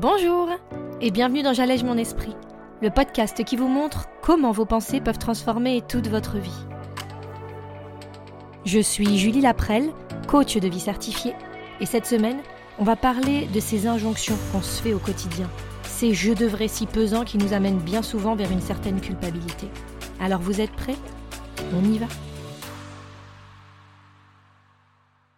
Bonjour et bienvenue dans J'allège mon esprit, le podcast qui vous montre comment vos pensées peuvent transformer toute votre vie. Je suis Julie Laprelle, coach de vie certifiée, et cette semaine, on va parler de ces injonctions qu'on se fait au quotidien, ces je devrais si pesants qui nous amènent bien souvent vers une certaine culpabilité. Alors vous êtes prêts? On y va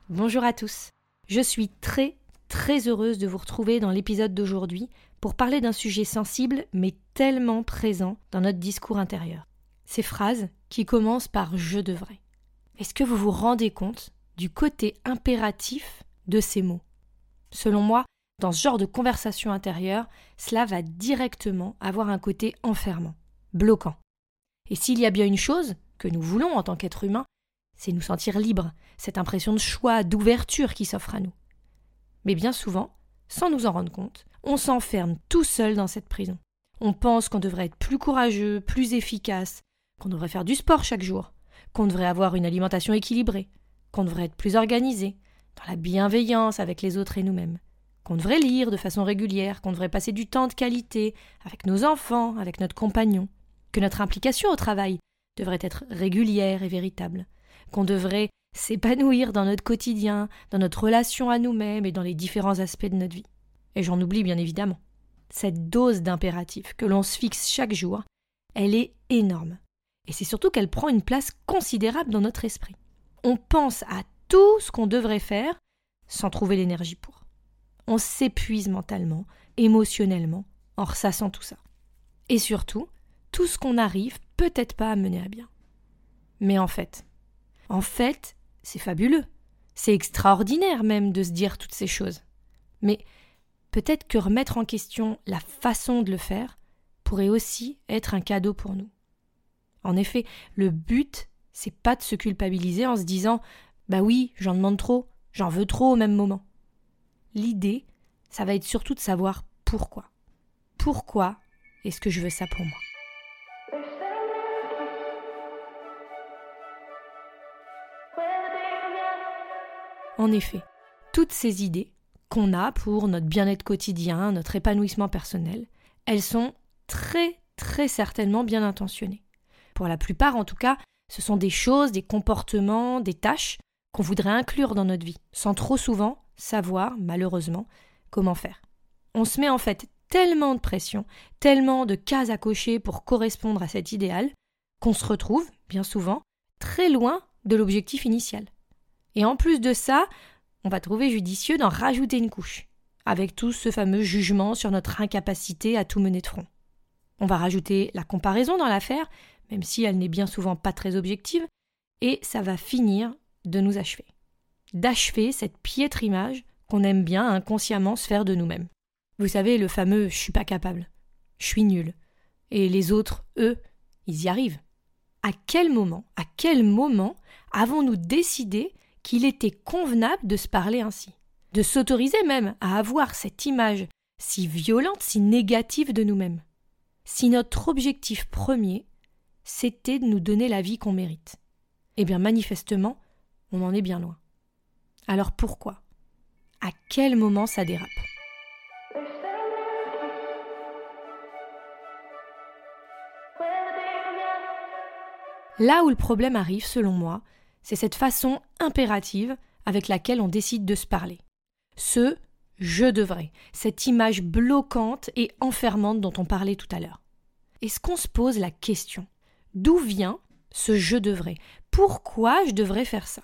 Bonjour à tous. Je suis très très heureuse de vous retrouver dans l'épisode d'aujourd'hui pour parler d'un sujet sensible mais tellement présent dans notre discours intérieur. Ces phrases qui commencent par je devrais. Est-ce que vous vous rendez compte du côté impératif de ces mots? Selon moi, dans ce genre de conversation intérieure, cela va directement avoir un côté enfermant, bloquant. Et s'il y a bien une chose que nous voulons en tant qu'être humain, c'est nous sentir libres, cette impression de choix, d'ouverture qui s'offre à nous. Mais bien souvent, sans nous en rendre compte, on s'enferme tout seul dans cette prison. On pense qu'on devrait être plus courageux, plus efficace, qu'on devrait faire du sport chaque jour, qu'on devrait avoir une alimentation équilibrée, qu'on devrait être plus organisé, dans la bienveillance avec les autres et nous-mêmes, qu'on devrait lire de façon régulière, qu'on devrait passer du temps de qualité avec nos enfants, avec notre compagnon, que notre implication au travail devrait être régulière et véritable, qu'on devrait s'épanouir dans notre quotidien, dans notre relation à nous-mêmes et dans les différents aspects de notre vie. Et j'en oublie bien évidemment. Cette dose d'impératif que l'on se fixe chaque jour, elle est énorme. Et c'est surtout qu'elle prend une place considérable dans notre esprit. On pense à tout ce qu'on devrait faire sans trouver l'énergie pour. On s'épuise mentalement, émotionnellement, en ressassant tout ça. Et surtout, tout ce qu'on n'arrive peut-être pas à mener à bien. Mais en fait, en fait, c'est fabuleux. C'est extraordinaire même de se dire toutes ces choses. Mais peut-être que remettre en question la façon de le faire pourrait aussi être un cadeau pour nous. En effet, le but, c'est pas de se culpabiliser en se disant Bah oui, j'en demande trop, j'en veux trop au même moment. L'idée, ça va être surtout de savoir pourquoi. Pourquoi est-ce que je veux ça pour moi? En effet, toutes ces idées qu'on a pour notre bien-être quotidien, notre épanouissement personnel, elles sont très très certainement bien intentionnées. Pour la plupart en tout cas, ce sont des choses, des comportements, des tâches qu'on voudrait inclure dans notre vie, sans trop souvent savoir, malheureusement, comment faire. On se met en fait tellement de pression, tellement de cases à cocher pour correspondre à cet idéal, qu'on se retrouve, bien souvent, très loin de l'objectif initial. Et en plus de ça, on va trouver judicieux d'en rajouter une couche, avec tout ce fameux jugement sur notre incapacité à tout mener de front. On va rajouter la comparaison dans l'affaire, même si elle n'est bien souvent pas très objective, et ça va finir de nous achever. D'achever cette piètre image qu'on aime bien inconsciemment se faire de nous-mêmes. Vous savez, le fameux je suis pas capable, je suis nul. Et les autres, eux, ils y arrivent. À quel moment, à quel moment avons-nous décidé qu'il était convenable de se parler ainsi, de s'autoriser même à avoir cette image si violente, si négative de nous-mêmes. Si notre objectif premier, c'était de nous donner la vie qu'on mérite. Eh bien manifestement, on en est bien loin. Alors pourquoi? À quel moment ça dérape? Là où le problème arrive, selon moi, c'est cette façon impérative avec laquelle on décide de se parler. Ce je devrais, cette image bloquante et enfermante dont on parlait tout à l'heure. Est-ce qu'on se pose la question D'où vient ce je devrais? Pourquoi je devrais faire ça?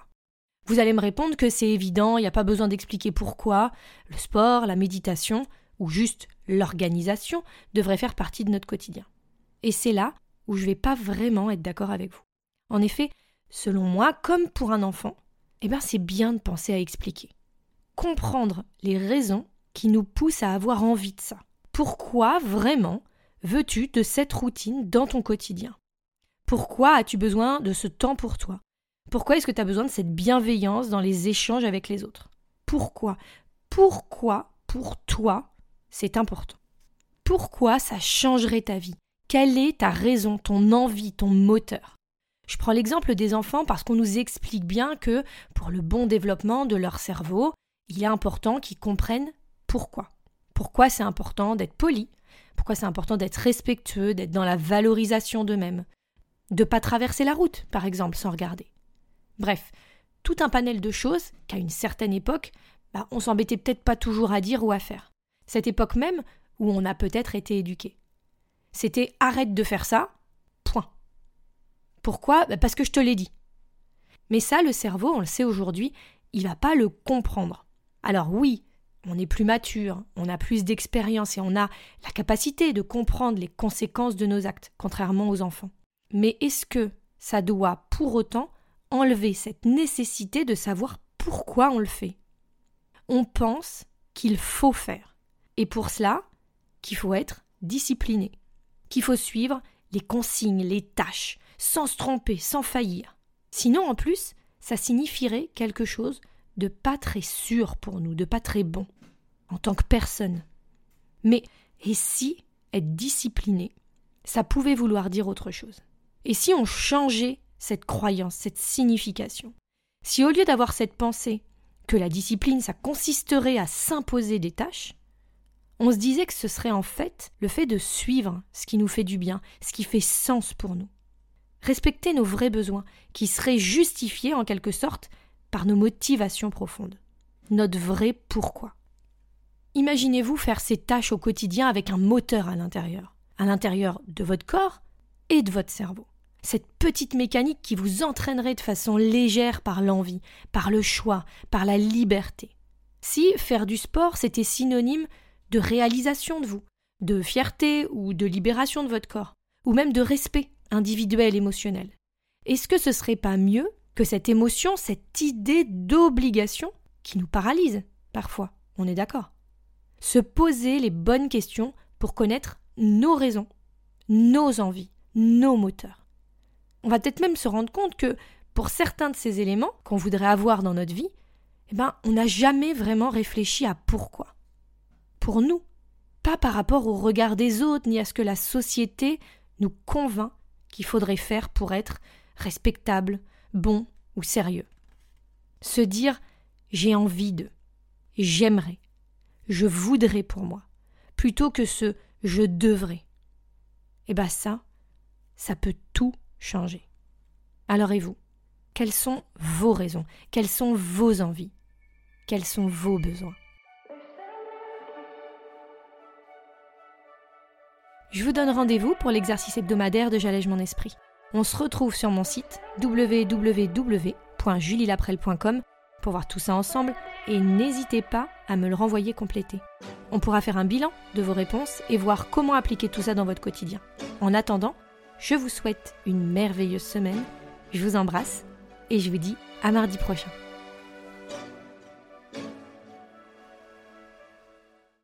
Vous allez me répondre que c'est évident, il n'y a pas besoin d'expliquer pourquoi. Le sport, la méditation, ou juste l'organisation devraient faire partie de notre quotidien. Et c'est là où je ne vais pas vraiment être d'accord avec vous. En effet, Selon moi, comme pour un enfant, eh bien c'est bien de penser à expliquer. Comprendre les raisons qui nous poussent à avoir envie de ça. Pourquoi vraiment veux-tu de cette routine dans ton quotidien? Pourquoi as-tu besoin de ce temps pour toi? Pourquoi est-ce que tu as besoin de cette bienveillance dans les échanges avec les autres? Pourquoi? Pourquoi pour toi c'est important? Pourquoi ça changerait ta vie? Quelle est ta raison, ton envie, ton moteur? Je prends l'exemple des enfants parce qu'on nous explique bien que pour le bon développement de leur cerveau, il est important qu'ils comprennent pourquoi. pourquoi c'est important d'être poli, pourquoi c'est important d'être respectueux, d'être dans la valorisation d'eux-mêmes, de pas traverser la route, par exemple, sans regarder. Bref, tout un panel de choses qu'à une certaine époque, bah, on s'embêtait peut-être pas toujours à dire ou à faire. Cette époque même où on a peut-être été éduqué. C'était arrête de faire ça. Pourquoi? Bah, Parce que je te l'ai dit. Mais ça, le cerveau, on le sait aujourd'hui, il va pas le comprendre. Alors oui, on est plus mature, on a plus d'expérience et on a la capacité de comprendre les conséquences de nos actes, contrairement aux enfants. Mais est-ce que ça doit pour autant enlever cette nécessité de savoir pourquoi on le fait? On pense qu'il faut faire. Et pour cela, qu'il faut être discipliné, qu'il faut suivre les consignes, les tâches, sans se tromper, sans faillir. Sinon, en plus, ça signifierait quelque chose de pas très sûr pour nous, de pas très bon, en tant que personne. Mais et si être discipliné, ça pouvait vouloir dire autre chose? Et si on changeait cette croyance, cette signification? Si au lieu d'avoir cette pensée que la discipline, ça consisterait à s'imposer des tâches, on se disait que ce serait en fait le fait de suivre ce qui nous fait du bien, ce qui fait sens pour nous. Respecter nos vrais besoins, qui seraient justifiés en quelque sorte par nos motivations profondes, notre vrai pourquoi. Imaginez-vous faire ces tâches au quotidien avec un moteur à l'intérieur, à l'intérieur de votre corps et de votre cerveau. Cette petite mécanique qui vous entraînerait de façon légère par l'envie, par le choix, par la liberté. Si faire du sport c'était synonyme de réalisation de vous, de fierté ou de libération de votre corps, ou même de respect individuel émotionnel. Est-ce que ce serait pas mieux que cette émotion, cette idée d'obligation qui nous paralyse parfois, on est d'accord Se poser les bonnes questions pour connaître nos raisons, nos envies, nos moteurs. On va peut-être même se rendre compte que pour certains de ces éléments qu'on voudrait avoir dans notre vie, eh ben, on n'a jamais vraiment réfléchi à pourquoi pour nous, pas par rapport au regard des autres ni à ce que la société nous convainc qu'il faudrait faire pour être respectable, bon ou sérieux. Se dire j'ai envie de, j'aimerais, je voudrais pour moi, plutôt que ce je devrais. Eh bien ça, ça peut tout changer. Alors et vous Quelles sont vos raisons? Quelles sont vos envies? Quels sont vos besoins? Je vous donne rendez-vous pour l'exercice hebdomadaire de J'allège mon esprit. On se retrouve sur mon site www.julielaprel.com pour voir tout ça ensemble et n'hésitez pas à me le renvoyer complété. On pourra faire un bilan de vos réponses et voir comment appliquer tout ça dans votre quotidien. En attendant, je vous souhaite une merveilleuse semaine, je vous embrasse et je vous dis à mardi prochain.